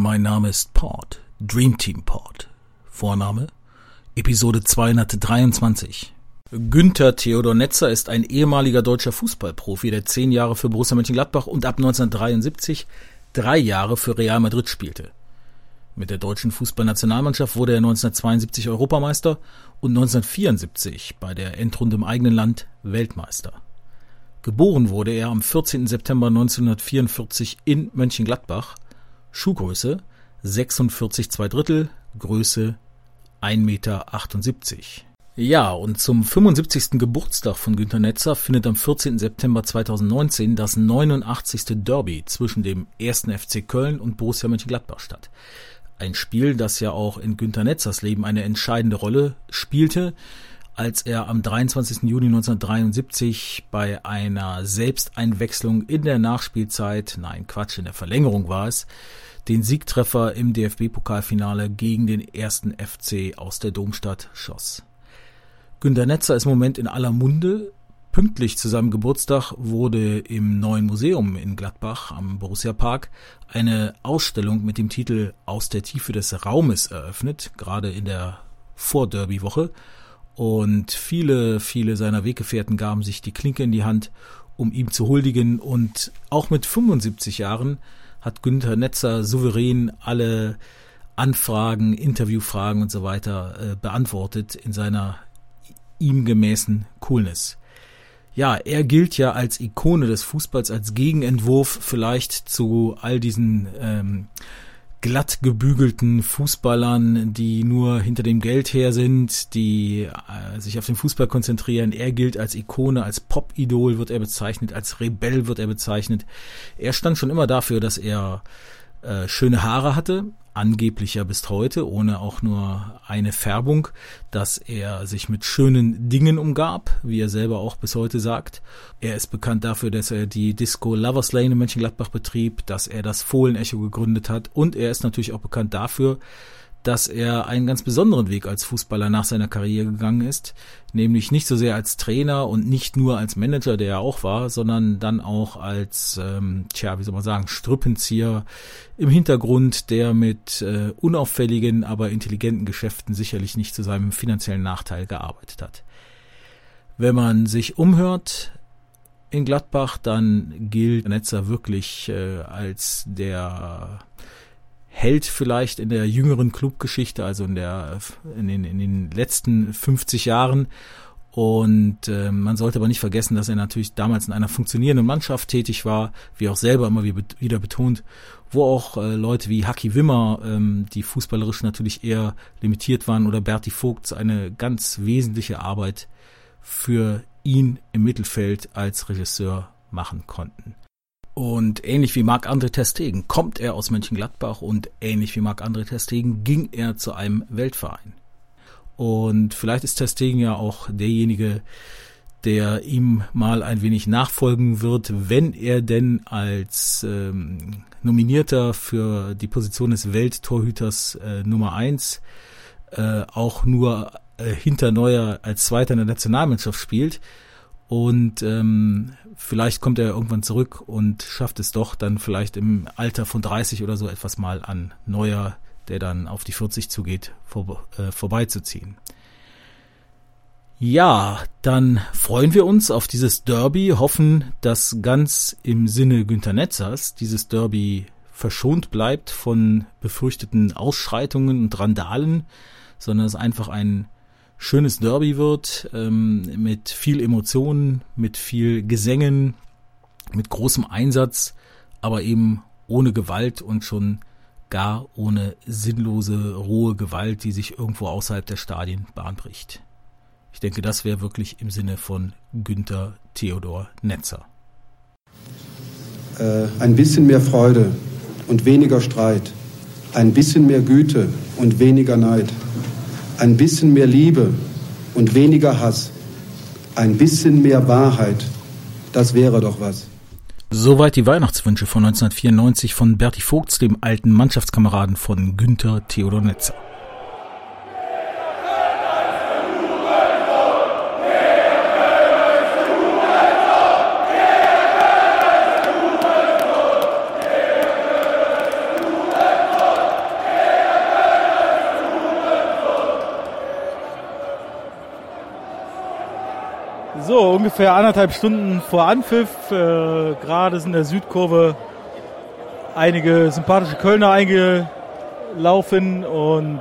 Mein Name ist Port, Dream Team Port. Vorname Episode 223. Günther Theodor Netzer ist ein ehemaliger deutscher Fußballprofi, der zehn Jahre für Borussia Mönchengladbach und ab 1973 drei Jahre für Real Madrid spielte. Mit der deutschen Fußballnationalmannschaft wurde er 1972 Europameister und 1974 bei der Endrunde im eigenen Land Weltmeister. Geboren wurde er am 14. September 1944 in Mönchengladbach – Schuhgröße 46 2 Drittel, Größe 1,78 Meter. Ja, und zum 75. Geburtstag von Günter Netzer findet am 14. September 2019 das 89. Derby zwischen dem 1. FC Köln und Borussia Mönchengladbach statt. Ein Spiel, das ja auch in Günter Netzers Leben eine entscheidende Rolle spielte, als er am 23. Juni 1973 bei einer Selbsteinwechslung in der Nachspielzeit, nein Quatsch, in der Verlängerung war es, den Siegtreffer im DFB-Pokalfinale gegen den ersten FC aus der Domstadt schoss. Günter Netzer ist im Moment in aller Munde. Pünktlich zu seinem Geburtstag wurde im neuen Museum in Gladbach am Borussia Park eine Ausstellung mit dem Titel Aus der Tiefe des Raumes eröffnet, gerade in der Vorderby-Woche. Und viele, viele seiner Weggefährten gaben sich die Klinke in die Hand, um ihm zu huldigen. Und auch mit 75 Jahren hat Günther Netzer souverän alle Anfragen, Interviewfragen und so weiter äh, beantwortet in seiner ihm gemäßen Coolness. Ja, er gilt ja als Ikone des Fußballs, als Gegenentwurf vielleicht zu all diesen ähm, glatt gebügelten Fußballern, die nur hinter dem Geld her sind, die äh, sich auf den Fußball konzentrieren. Er gilt als Ikone, als Pop-Idol wird er bezeichnet, als Rebell wird er bezeichnet. Er stand schon immer dafür, dass er äh, schöne Haare hatte, angeblich ja bis heute, ohne auch nur eine Färbung, dass er sich mit schönen Dingen umgab, wie er selber auch bis heute sagt. Er ist bekannt dafür, dass er die Disco Lovers Lane in Mönchengladbach betrieb, dass er das Fohlenecho gegründet hat und er ist natürlich auch bekannt dafür, dass er einen ganz besonderen Weg als Fußballer nach seiner Karriere gegangen ist, nämlich nicht so sehr als Trainer und nicht nur als Manager, der er auch war, sondern dann auch als, ähm, tja, wie soll man sagen, Strippenzieher im Hintergrund, der mit äh, unauffälligen, aber intelligenten Geschäften sicherlich nicht zu seinem finanziellen Nachteil gearbeitet hat. Wenn man sich umhört, in Gladbach, dann gilt Netzer wirklich äh, als der Held vielleicht in der jüngeren Clubgeschichte, also in der in den, in den letzten 50 Jahren. Und äh, man sollte aber nicht vergessen, dass er natürlich damals in einer funktionierenden Mannschaft tätig war, wie auch selber immer wieder betont, wo auch äh, Leute wie Haki Wimmer, ähm, die fußballerisch natürlich eher limitiert waren, oder Berti Vogts eine ganz wesentliche Arbeit für ihn im Mittelfeld als Regisseur machen konnten. Und ähnlich wie Marc-André Testegen kommt er aus Mönchengladbach und ähnlich wie Marc-André Testegen ging er zu einem Weltverein. Und vielleicht ist Testegen ja auch derjenige, der ihm mal ein wenig nachfolgen wird, wenn er denn als ähm, Nominierter für die Position des Welttorhüters äh, Nummer eins äh, auch nur äh, hinter Neuer als Zweiter in der Nationalmannschaft spielt. Und ähm, vielleicht kommt er irgendwann zurück und schafft es doch dann vielleicht im Alter von 30 oder so etwas mal an Neuer, der dann auf die 40 zugeht, vor, äh, vorbeizuziehen. Ja, dann freuen wir uns auf dieses Derby, hoffen, dass ganz im Sinne Günter Netzers dieses Derby verschont bleibt von befürchteten Ausschreitungen und Randalen, sondern es einfach ein schönes Derby wird, ähm, mit viel Emotionen, mit viel Gesängen, mit großem Einsatz, aber eben ohne Gewalt und schon gar ohne sinnlose, rohe Gewalt, die sich irgendwo außerhalb der Stadien bahnbricht. Ich denke, das wäre wirklich im Sinne von Günther Theodor Netzer. Äh, ein bisschen mehr Freude und weniger Streit, ein bisschen mehr Güte und weniger Neid ein bisschen mehr Liebe und weniger Hass, ein bisschen mehr Wahrheit, das wäre doch was. Soweit die Weihnachtswünsche von 1994 von Berti Vogts, dem alten Mannschaftskameraden von Günther Theodor Netzer. Ungefähr anderthalb Stunden vor Anpfiff. Äh, Gerade sind in der Südkurve einige sympathische Kölner eingelaufen und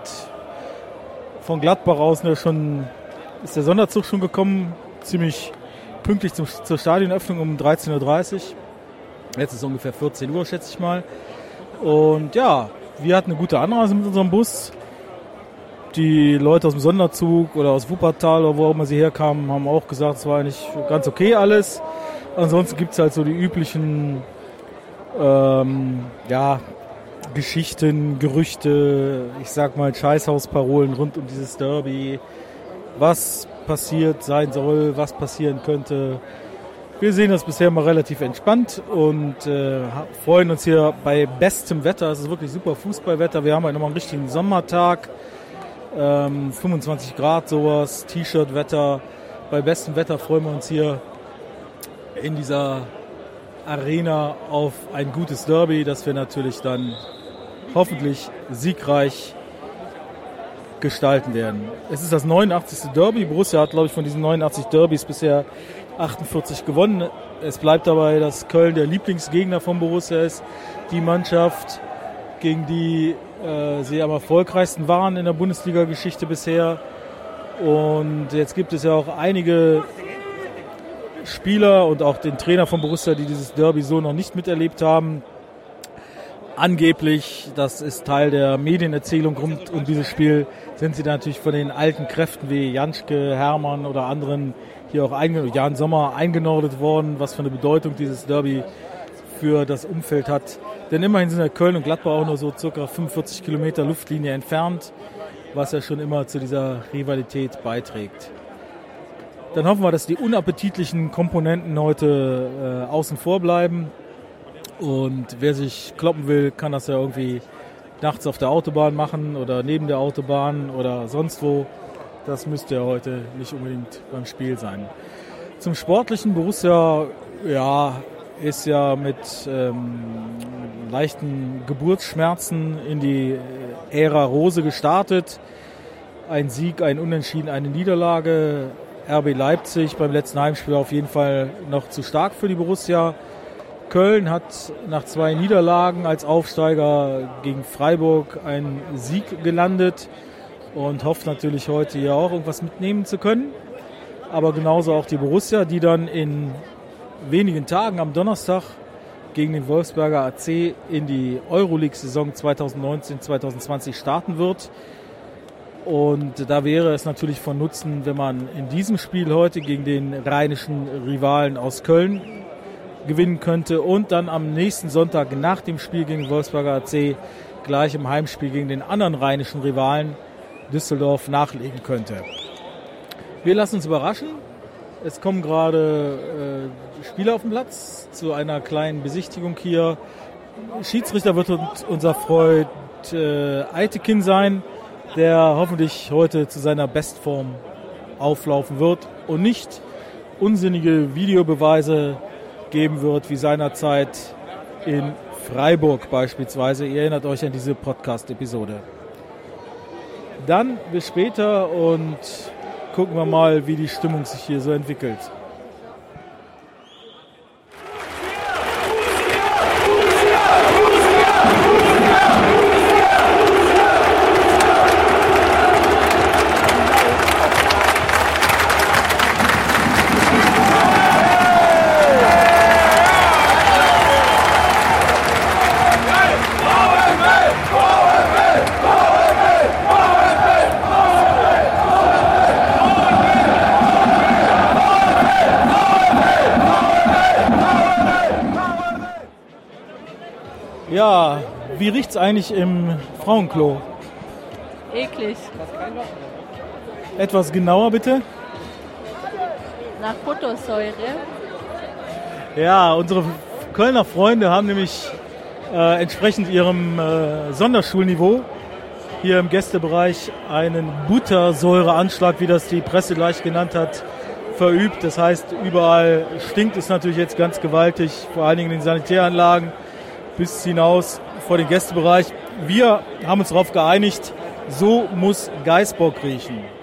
von Gladbach aus ne, schon, ist der Sonderzug schon gekommen, ziemlich pünktlich zum, zur Stadionöffnung um 13.30 Uhr. Jetzt ist es ungefähr 14 Uhr, schätze ich mal. Und ja, wir hatten eine gute Anreise mit unserem Bus. Die Leute aus dem Sonderzug oder aus Wuppertal oder wo auch immer sie herkamen, haben auch gesagt, es war eigentlich ganz okay alles. Ansonsten gibt es halt so die üblichen ähm, ja, Geschichten, Gerüchte, ich sag mal Scheißhausparolen rund um dieses Derby. Was passiert sein soll, was passieren könnte. Wir sehen das bisher mal relativ entspannt und äh, freuen uns hier bei bestem Wetter. Es ist wirklich super Fußballwetter. Wir haben halt nochmal einen richtigen Sommertag. Ähm, 25 Grad sowas, T-Shirt-Wetter. Bei bestem Wetter freuen wir uns hier in dieser Arena auf ein gutes Derby, das wir natürlich dann hoffentlich siegreich gestalten werden. Es ist das 89. Derby. Borussia hat, glaube ich, von diesen 89 Derbys bisher 48 gewonnen. Es bleibt dabei, dass Köln der Lieblingsgegner von Borussia ist. Die Mannschaft, gegen die äh, sie am erfolgreichsten waren in der Bundesliga-Geschichte bisher. Und jetzt gibt es ja auch einige Spieler und auch den Trainer von Borussia, die dieses Derby so noch nicht miterlebt haben. Angeblich, das ist Teil der Medienerzählung rund um dieses Spiel, sind sie natürlich von den alten Kräften wie Janschke, Hermann oder anderen hier auch Jan Sommer eingenordet worden, was für eine Bedeutung dieses Derby für das Umfeld hat. Denn immerhin sind ja Köln und Gladbach auch nur so circa 45 Kilometer Luftlinie entfernt, was ja schon immer zu dieser Rivalität beiträgt. Dann hoffen wir, dass die unappetitlichen Komponenten heute äh, außen vor bleiben. Und wer sich kloppen will, kann das ja irgendwie nachts auf der Autobahn machen oder neben der Autobahn oder sonst wo. Das müsste ja heute nicht unbedingt beim Spiel sein. Zum sportlichen Borussia, ja, ist ja mit ähm, leichten Geburtsschmerzen in die Ära Rose gestartet. Ein Sieg, ein Unentschieden, eine Niederlage. RB Leipzig beim letzten Heimspiel auf jeden Fall noch zu stark für die Borussia. Köln hat nach zwei Niederlagen als Aufsteiger gegen Freiburg einen Sieg gelandet und hofft natürlich heute hier auch irgendwas mitnehmen zu können. Aber genauso auch die Borussia, die dann in wenigen Tagen am Donnerstag gegen den Wolfsberger AC in die Euroleague-Saison 2019-2020 starten wird. Und da wäre es natürlich von Nutzen, wenn man in diesem Spiel heute gegen den rheinischen Rivalen aus Köln gewinnen könnte und dann am nächsten Sonntag nach dem Spiel gegen den Wolfsberger AC gleich im Heimspiel gegen den anderen rheinischen Rivalen Düsseldorf nachlegen könnte. Wir lassen uns überraschen. Es kommen gerade äh, Spieler auf den Platz zu einer kleinen Besichtigung hier. Schiedsrichter wird unser Freund äh, Eitekin sein der hoffentlich heute zu seiner Bestform auflaufen wird und nicht unsinnige Videobeweise geben wird, wie seinerzeit in Freiburg beispielsweise. Ihr erinnert euch an diese Podcast-Episode. Dann bis später und gucken wir mal, wie die Stimmung sich hier so entwickelt. Ja, wie riecht es eigentlich im Frauenklo? Eklig. Etwas genauer bitte? Nach Buttersäure. Ja, unsere Kölner Freunde haben nämlich äh, entsprechend ihrem äh, Sonderschulniveau hier im Gästebereich einen Buttersäureanschlag, wie das die Presse gleich genannt hat, verübt. Das heißt, überall stinkt es natürlich jetzt ganz gewaltig, vor allen Dingen in den Sanitäranlagen bis hinaus vor den Gästebereich. Wir haben uns darauf geeinigt, so muss Geißbock riechen.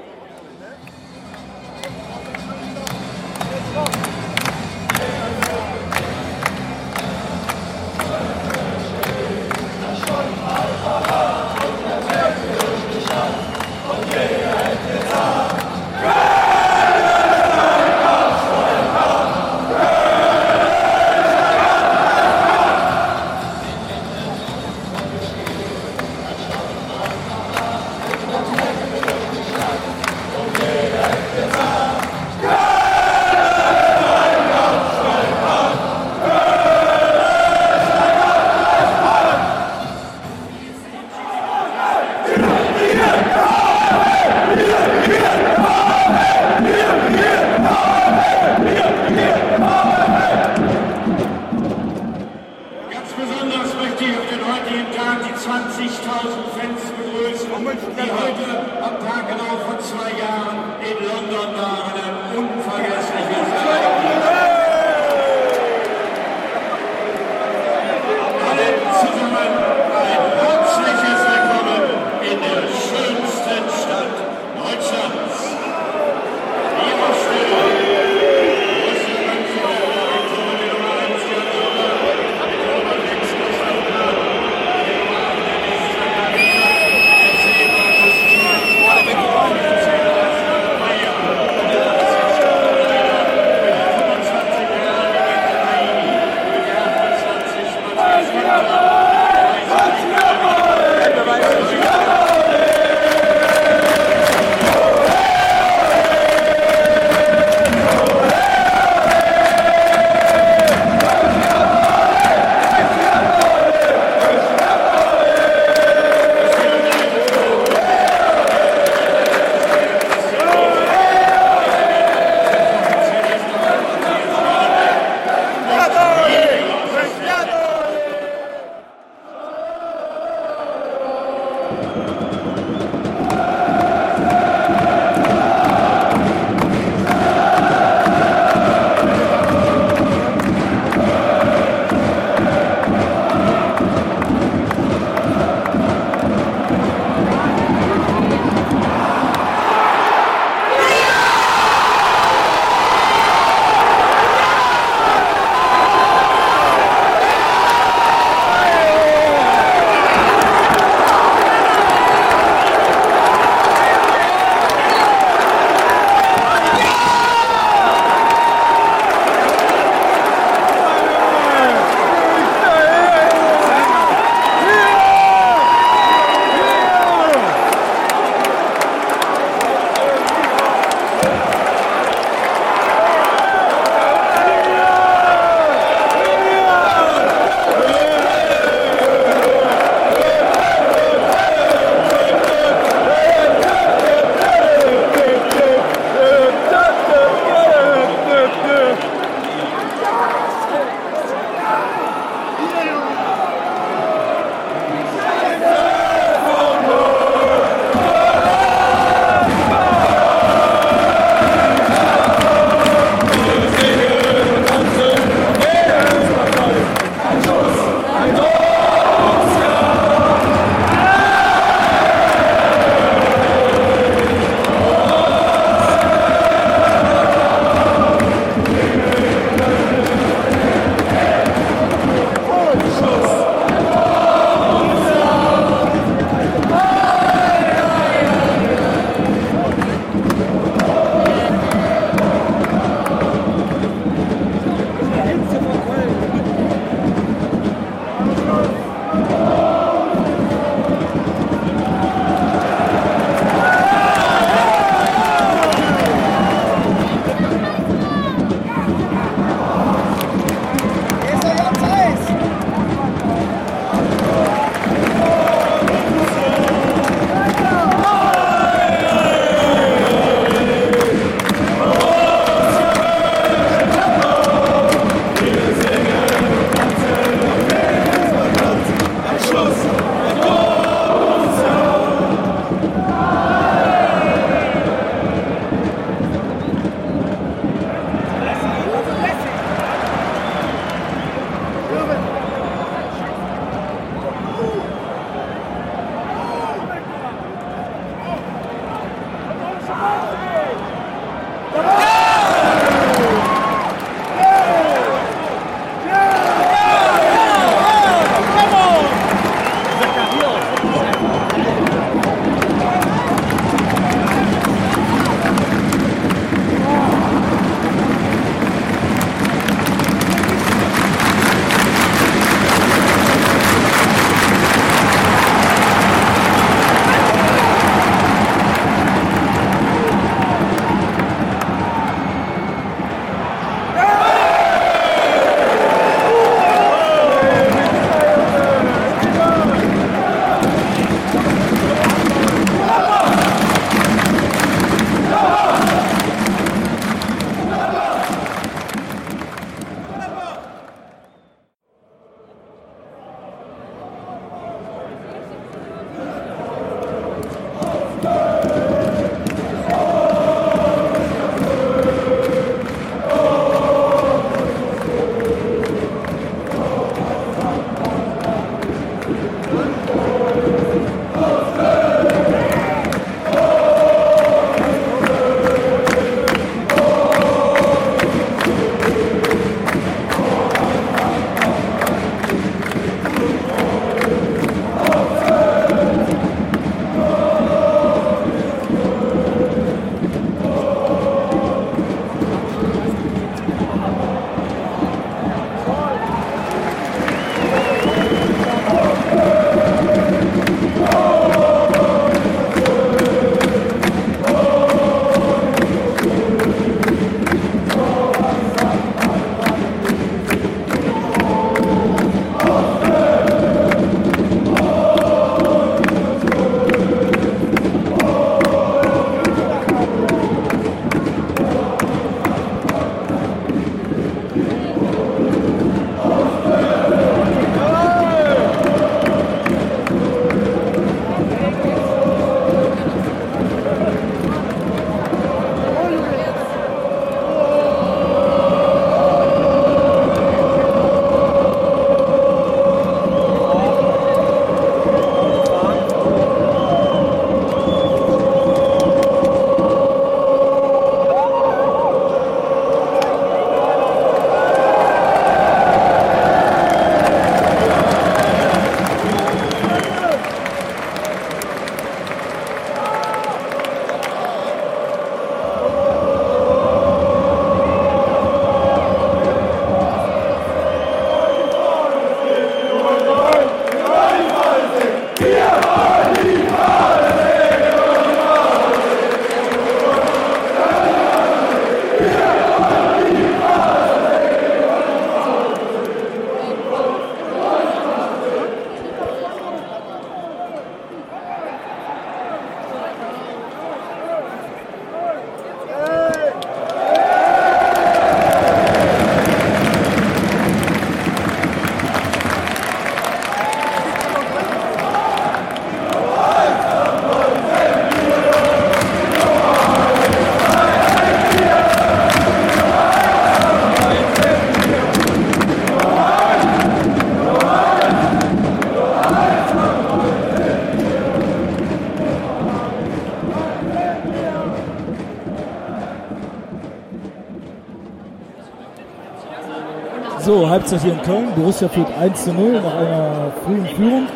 Halbzeit hier in Köln. Borussia führt 1 zu 0 nach einer frühen Führung.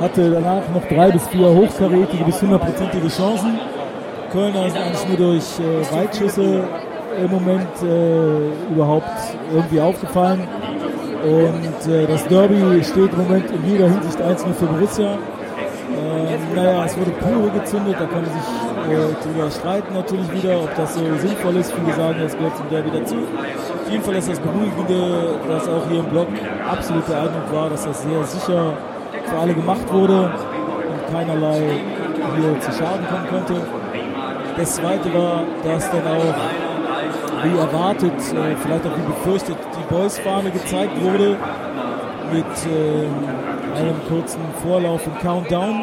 Hatte danach noch drei bis vier hochkarätige bis hundertprozentige Chancen. Kölner sind eigentlich nur durch äh, Weitschüsse im Moment äh, überhaupt irgendwie aufgefallen. Und äh, das Derby steht im Moment in jeder Hinsicht 1 für Borussia. Ähm, naja, es wurde pure gezündet, da kann man sich äh, drüber streiten natürlich wieder, ob das so sinnvoll ist. Viele sagen, das gehört zum Derby dazu. Auf jeden Fall ist das Beruhigende, dass auch hier im Block absolut der Eindruck war, dass das sehr sicher für alle gemacht wurde und keinerlei hier zu Schaden kommen konnte. Das zweite war, dass dann auch, wie erwartet, äh, vielleicht auch wie befürchtet, die Boys-Fahne gezeigt wurde mit äh, einem kurzen Vorlauf und Countdown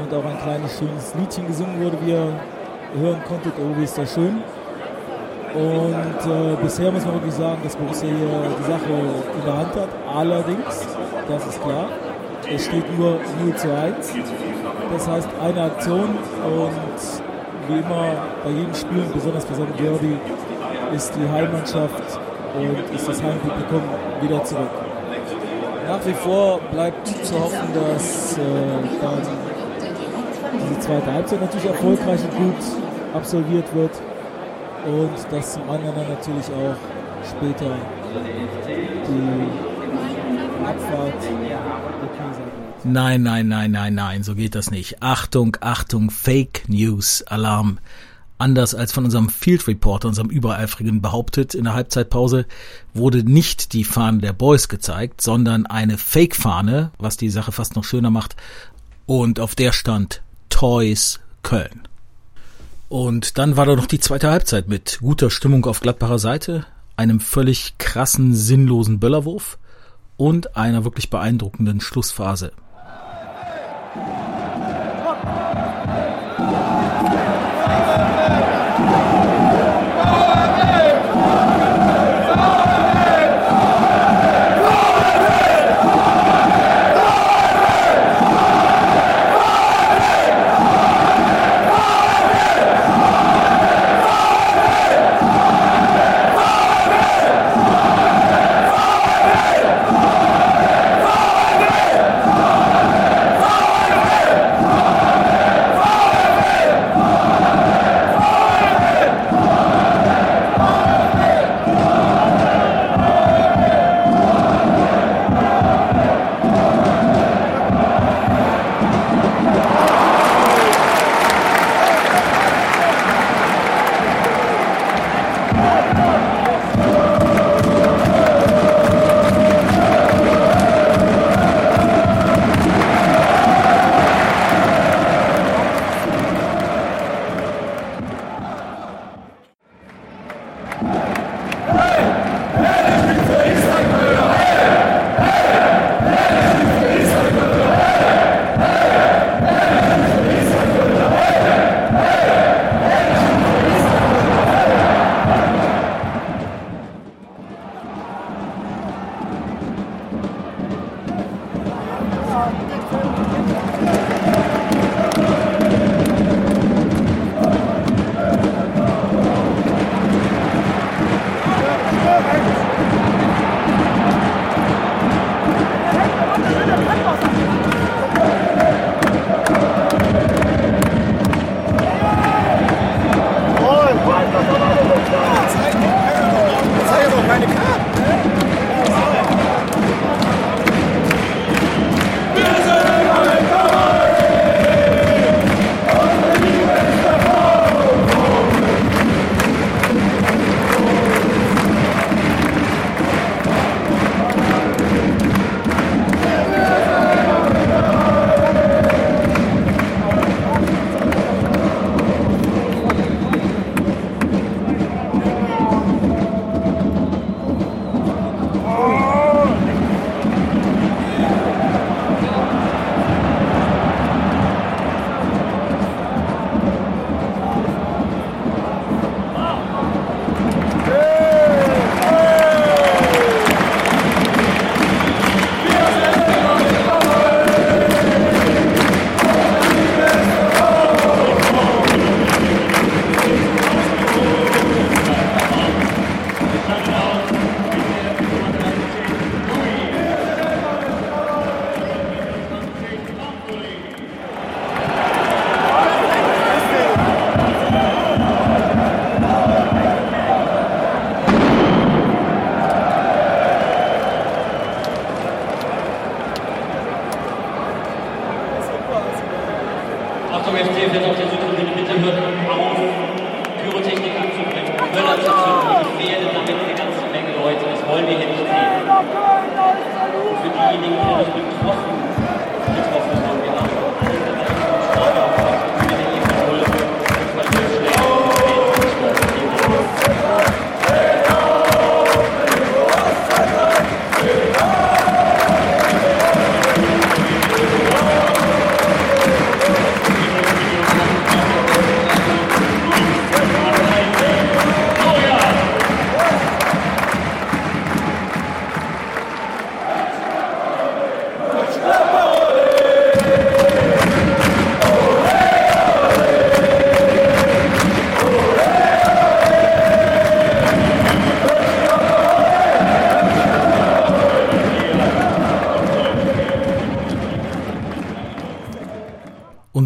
und auch ein kleines schönes Liedchen gesungen wurde, wie ihr hören konntet. Oh, wie ist das schön. Und äh, bisher muss man wirklich sagen, dass Borussia hier die Sache in der Hand hat. Allerdings, das ist klar, es steht nur 0 zu 1. Das heißt, eine Aktion und wie immer bei jedem Spiel, besonders bei einem Derby, ist die Heimmannschaft und ist das Heimpublikum wieder zurück. Nach wie vor bleibt zu hoffen, dass äh, dann diese zweite Halbzeit natürlich erfolgreich und gut absolviert wird und dass zum anderen natürlich auch später die Abfahrt wird. Nein, nein, nein, nein, nein, so geht das nicht. Achtung, Achtung, Fake News Alarm. Anders als von unserem Field Reporter, unserem Übereifrigen behauptet in der Halbzeitpause, wurde nicht die Fahne der Boys gezeigt, sondern eine Fake-Fahne, was die Sache fast noch schöner macht. Und auf der stand Toys Köln. Und dann war da noch die zweite Halbzeit mit guter Stimmung auf Gladbacher Seite, einem völlig krassen, sinnlosen Böllerwurf und einer wirklich beeindruckenden Schlussphase.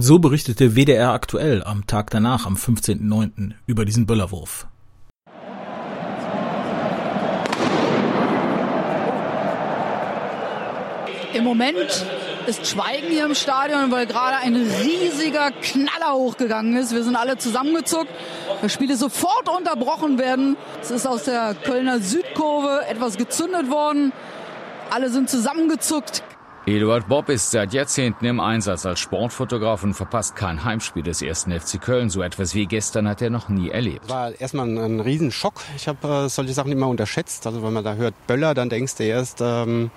Und so berichtete WDR aktuell am Tag danach, am 15.09. über diesen Böllerwurf. Im Moment ist Schweigen hier im Stadion, weil gerade ein riesiger Knaller hochgegangen ist. Wir sind alle zusammengezuckt. Das Spiel ist sofort unterbrochen werden. Es ist aus der Kölner Südkurve etwas gezündet worden. Alle sind zusammengezuckt. Eduard Bob ist seit Jahrzehnten im Einsatz als Sportfotograf und verpasst kein Heimspiel des ersten FC Köln. So etwas wie gestern hat er noch nie erlebt. war erstmal ein, ein Riesenschock. Ich habe äh, solche Sachen immer unterschätzt. Also wenn man da hört Böller, dann denkst du erst, ähm,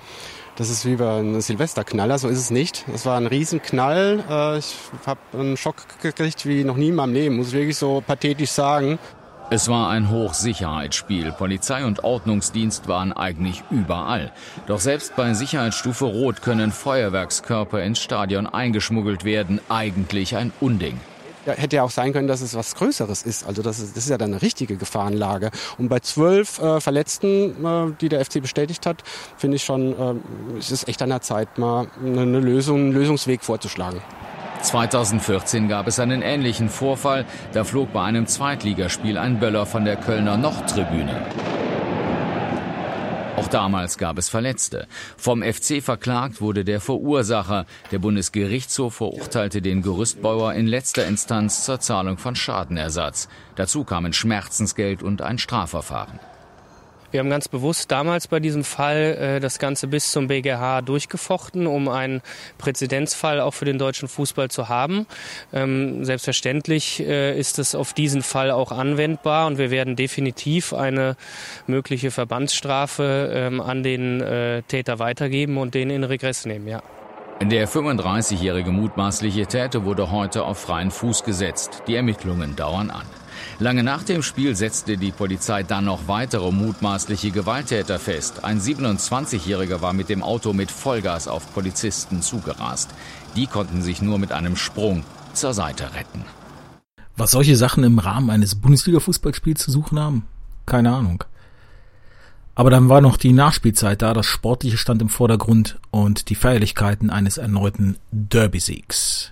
das ist wie bei einem Silvesterknaller. So ist es nicht. Es war ein Riesenknall. Äh, ich habe einen Schock gekriegt wie noch nie in meinem Leben, muss ich wirklich so pathetisch sagen. Es war ein Hochsicherheitsspiel. Polizei und Ordnungsdienst waren eigentlich überall. Doch selbst bei Sicherheitsstufe Rot können Feuerwerkskörper ins Stadion eingeschmuggelt werden. Eigentlich ein Unding. Ja, hätte ja auch sein können, dass es was Größeres ist. Also das ist, das ist ja dann eine richtige Gefahrenlage. Und bei zwölf äh, Verletzten, äh, die der FC bestätigt hat, finde ich schon, äh, es ist echt an der Zeit, mal eine, Lösung, einen Lösungsweg vorzuschlagen. 2014 gab es einen ähnlichen Vorfall. Da flog bei einem Zweitligaspiel ein Böller von der Kölner Nordtribüne. Auch damals gab es Verletzte. Vom FC verklagt wurde der Verursacher. Der Bundesgerichtshof verurteilte den Gerüstbauer in letzter Instanz zur Zahlung von Schadenersatz. Dazu kamen Schmerzensgeld und ein Strafverfahren. Wir haben ganz bewusst damals bei diesem Fall äh, das Ganze bis zum BGH durchgefochten, um einen Präzedenzfall auch für den deutschen Fußball zu haben. Ähm, selbstverständlich äh, ist es auf diesen Fall auch anwendbar und wir werden definitiv eine mögliche Verbandsstrafe ähm, an den äh, Täter weitergeben und den in Regress nehmen, ja. Der 35-jährige mutmaßliche Täter wurde heute auf freien Fuß gesetzt. Die Ermittlungen dauern an. Lange nach dem Spiel setzte die Polizei dann noch weitere mutmaßliche Gewalttäter fest. Ein 27-Jähriger war mit dem Auto mit Vollgas auf Polizisten zugerast. Die konnten sich nur mit einem Sprung zur Seite retten. Was solche Sachen im Rahmen eines Bundesliga-Fußballspiels zu suchen haben? Keine Ahnung. Aber dann war noch die Nachspielzeit da, das Sportliche stand im Vordergrund und die Feierlichkeiten eines erneuten Derby-Siegs.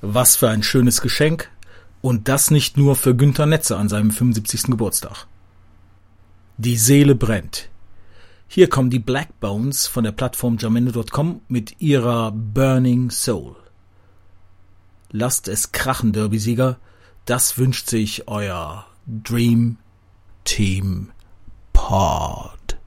Was für ein schönes Geschenk. Und das nicht nur für Günther Netze an seinem 75. Geburtstag. Die Seele brennt. Hier kommen die Black Bones von der Plattform jamendo.com mit ihrer Burning Soul. Lasst es krachen, Derby-Sieger. Das wünscht sich euer Dream Team Pod.